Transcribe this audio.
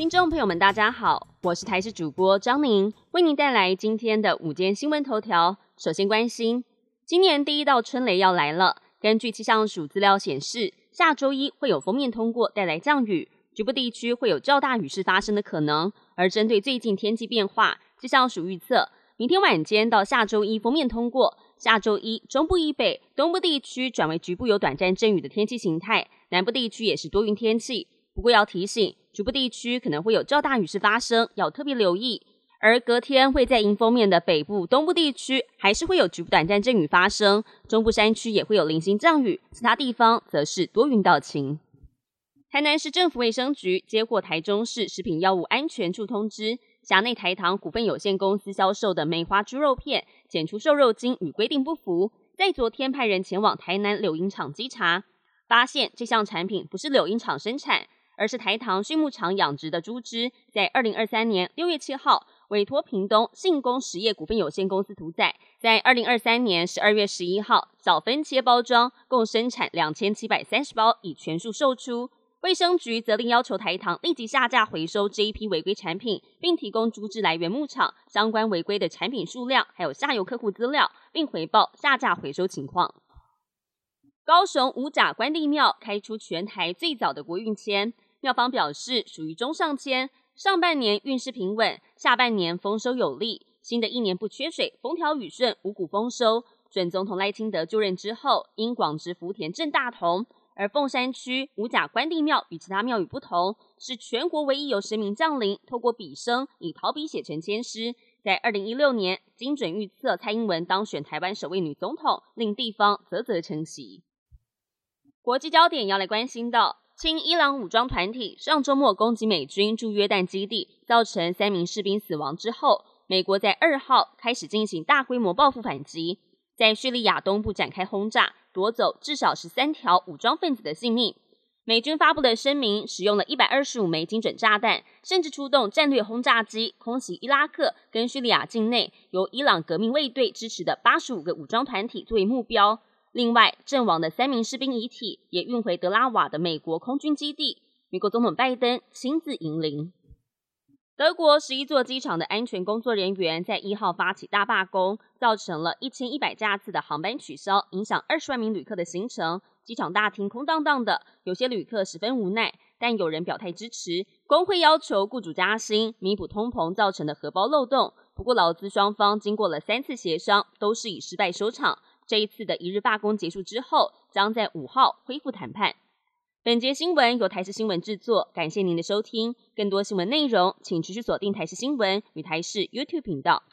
听众朋友们，大家好，我是台视主播张宁，为您带来今天的午间新闻头条。首先关心，今年第一道春雷要来了。根据气象署资料显示，下周一会有封面通过，带来降雨，局部地区会有较大雨势发生的可能。而针对最近天气变化，气象署预测，明天晚间到下周一封面通过，下周一中部以北、东部地区转为局部有短暂阵雨的天气形态，南部地区也是多云天气。不过要提醒，局部地区可能会有较大雨势发生，要特别留意。而隔天会在迎风面的北部、东部地区，还是会有局部短暂阵雨发生，中部山区也会有零星降雨，其他地方则是多云到晴。台南市政府卫生局接获台中市食品药物安全处通知，辖内台糖股份有限公司销售的梅花猪肉片检出瘦肉精与规定不符，在昨天派人前往台南柳营厂稽查，发现这项产品不是柳营厂生产。而是台糖畜牧场养殖的猪只，在二零二三年六月七号委托屏东信工实业股份有限公司屠宰，在二零二三年十二月十一号小分切包装，共生产两千七百三十包，已全数售出。卫生局责令要求台糖立即下架回收这一批违规产品，并提供猪只来源牧场相关违规的产品数量，还有下游客户资料，并回报下架回收情况。高雄五甲关帝庙开出全台最早的国运签。庙方表示，属于中上签，上半年运势平稳，下半年丰收有利，新的一年不缺水，风调雨顺，五谷丰收。准总统赖清德就任之后，因广植福田镇大同，而凤山区五甲关帝庙与其他庙宇不同，是全国唯一由神明降临，透过笔生以陶笔写成签诗。在二零一六年，精准预测蔡英文当选台湾首位女总统，令地方啧啧称奇。国际焦点要来关心到。亲伊朗武装团体上周末攻击美军驻约旦基地，造成三名士兵死亡之后，美国在二号开始进行大规模报复反击，在叙利亚东部展开轰炸，夺走至少十三条武装分子的性命。美军发布的声明，使用了一百二十五枚精准炸弹，甚至出动战略轰炸机空袭伊拉克跟叙利亚境内由伊朗革命卫队支持的八十五个武装团体作为目标。另外，阵亡的三名士兵遗体也运回德拉瓦的美国空军基地，美国总统拜登亲自迎灵。德国十一座机场的安全工作人员在一号发起大罢工，造成了一千一百架次的航班取消，影响二十万名旅客的行程。机场大厅空荡荡的，有些旅客十分无奈，但有人表态支持。工会要求雇主加薪，弥补通膨造成的荷包漏洞。不过，劳资双方经过了三次协商，都是以失败收场。这一次的一日罢工结束之后，将在五号恢复谈判。本节新闻由台视新闻制作，感谢您的收听。更多新闻内容，请持续锁定台视新闻与台视 YouTube 频道。